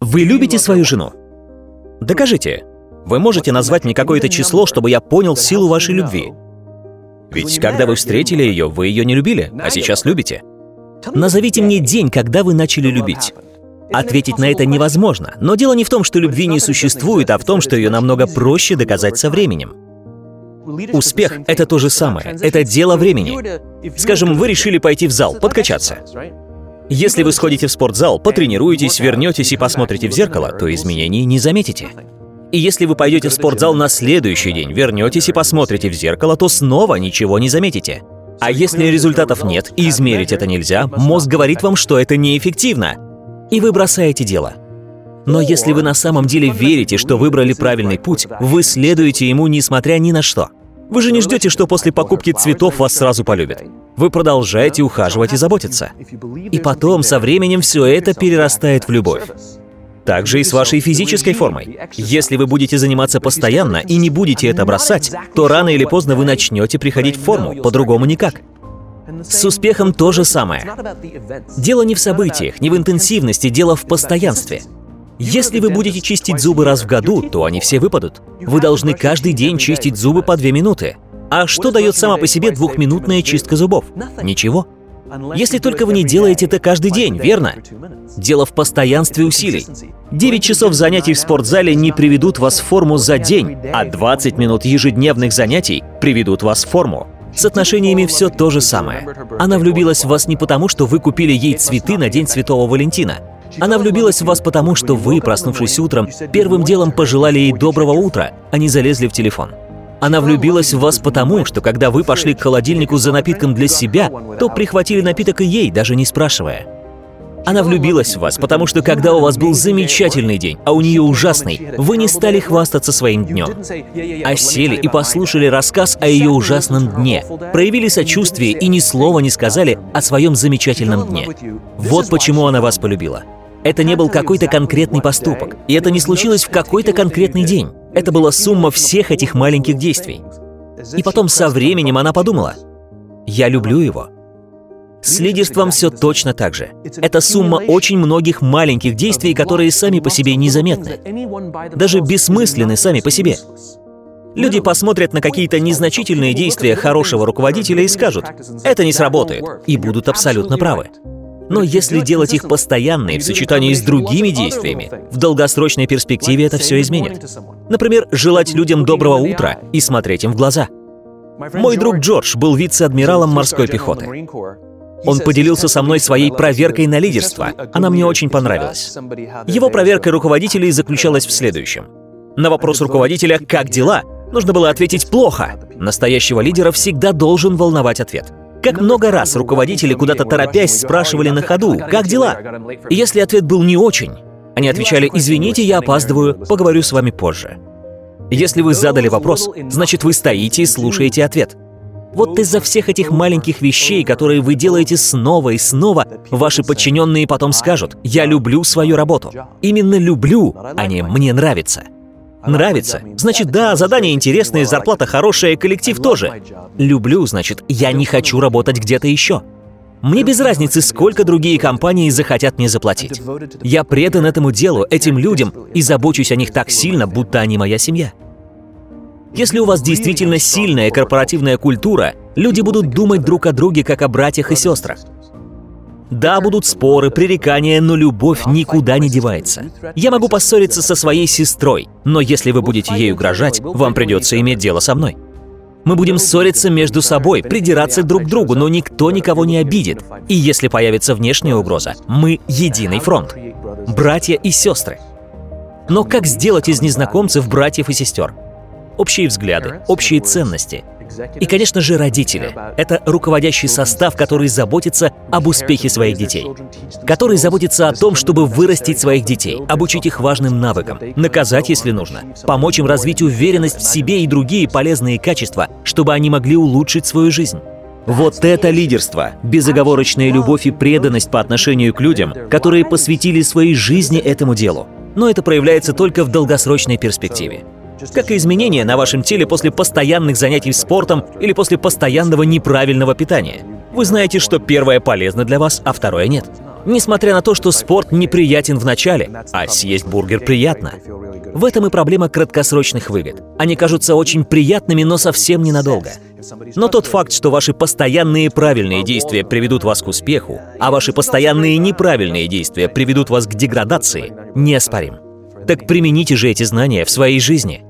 Вы любите свою жену? Докажите. Вы можете назвать мне какое-то число, чтобы я понял силу вашей любви. Ведь когда вы встретили ее, вы ее не любили, а сейчас любите. Назовите мне день, когда вы начали любить. Ответить на это невозможно, но дело не в том, что любви не существует, а в том, что ее намного проще доказать со временем. Успех — это то же самое, это дело времени. Скажем, вы решили пойти в зал, подкачаться. Если вы сходите в спортзал, потренируетесь, вернетесь и посмотрите в зеркало, то изменений не заметите. И если вы пойдете в спортзал на следующий день, вернетесь и посмотрите в зеркало, то снова ничего не заметите. А если результатов нет и измерить это нельзя, мозг говорит вам, что это неэффективно, и вы бросаете дело. Но если вы на самом деле верите, что выбрали правильный путь, вы следуете ему несмотря ни на что. Вы же не ждете, что после покупки цветов вас сразу полюбят. Вы продолжаете ухаживать и заботиться. И потом, со временем, все это перерастает в любовь. Так же и с вашей физической формой. Если вы будете заниматься постоянно и не будете это бросать, то рано или поздно вы начнете приходить в форму, по-другому никак. С успехом то же самое. Дело не в событиях, не в интенсивности, дело в постоянстве. Если вы будете чистить зубы раз в году, то они все выпадут. Вы должны каждый день чистить зубы по две минуты. А что дает сама по себе двухминутная чистка зубов? Ничего. Если только вы не делаете это каждый день, верно? Дело в постоянстве усилий. 9 часов занятий в спортзале не приведут вас в форму за день, а 20 минут ежедневных занятий приведут вас в форму. С отношениями все то же самое. Она влюбилась в вас не потому, что вы купили ей цветы на День Святого Валентина. Она влюбилась в вас потому, что вы, проснувшись утром, первым делом пожелали ей доброго утра, а не залезли в телефон. Она влюбилась в вас потому, что когда вы пошли к холодильнику за напитком для себя, то прихватили напиток и ей, даже не спрашивая. Она влюбилась в вас, потому что когда у вас был замечательный день, а у нее ужасный, вы не стали хвастаться своим днем, а сели и послушали рассказ о ее ужасном дне, проявили сочувствие и ни слова не сказали о своем замечательном дне. Вот почему она вас полюбила. Это не был какой-то конкретный поступок, и это не случилось в какой-то конкретный день. Это была сумма всех этих маленьких действий. И потом со временем она подумала, «Я люблю его». С лидерством все точно так же. Это сумма очень многих маленьких действий, которые сами по себе незаметны. Даже бессмысленны сами по себе. Люди посмотрят на какие-то незначительные действия хорошего руководителя и скажут, это не сработает, и будут абсолютно правы. Но если делать их постоянно и в сочетании с другими действиями, в долгосрочной перспективе это все изменит. Например, желать людям доброго утра и смотреть им в глаза. Мой друг Джордж был вице-адмиралом морской пехоты. Он поделился со мной своей проверкой на лидерство. Она мне очень понравилась. Его проверка руководителей заключалась в следующем. На вопрос руководителя «Как дела?» нужно было ответить «Плохо». Настоящего лидера всегда должен волновать ответ. Как много раз руководители куда-то торопясь спрашивали на ходу «Как дела?». И если ответ был не очень, они отвечали «Извините, я опаздываю, поговорю с вами позже». Если вы задали вопрос, значит вы стоите и слушаете ответ. Вот из-за всех этих маленьких вещей, которые вы делаете снова и снова, ваши подчиненные потом скажут «Я люблю свою работу». Именно люблю, а не «мне нравится». Нравится? Значит, да, задание интересное, зарплата хорошая, коллектив тоже. Люблю, значит, я не хочу работать где-то еще. Мне без разницы, сколько другие компании захотят мне заплатить. Я предан этому делу, этим людям, и забочусь о них так сильно, будто они моя семья. Если у вас действительно сильная корпоративная культура, люди будут думать друг о друге как о братьях и сестрах. Да, будут споры, пререкания, но любовь никуда не девается. Я могу поссориться со своей сестрой, но если вы будете ей угрожать, вам придется иметь дело со мной. Мы будем ссориться между собой, придираться друг к другу, но никто никого не обидит. И если появится внешняя угроза, мы единый фронт. Братья и сестры. Но как сделать из незнакомцев братьев и сестер? Общие взгляды, общие ценности — и, конечно же, родители. Это руководящий состав, который заботится об успехе своих детей. Который заботится о том, чтобы вырастить своих детей, обучить их важным навыкам, наказать, если нужно, помочь им развить уверенность в себе и другие полезные качества, чтобы они могли улучшить свою жизнь. Вот это лидерство, безоговорочная любовь и преданность по отношению к людям, которые посвятили своей жизни этому делу. Но это проявляется только в долгосрочной перспективе как и изменения на вашем теле после постоянных занятий спортом или после постоянного неправильного питания. Вы знаете, что первое полезно для вас, а второе нет. Несмотря на то, что спорт неприятен в начале, а съесть бургер приятно. В этом и проблема краткосрочных выгод. Они кажутся очень приятными, но совсем ненадолго. Но тот факт, что ваши постоянные правильные действия приведут вас к успеху, а ваши постоянные неправильные действия приведут вас к деградации, неоспорим. Так примените же эти знания в своей жизни.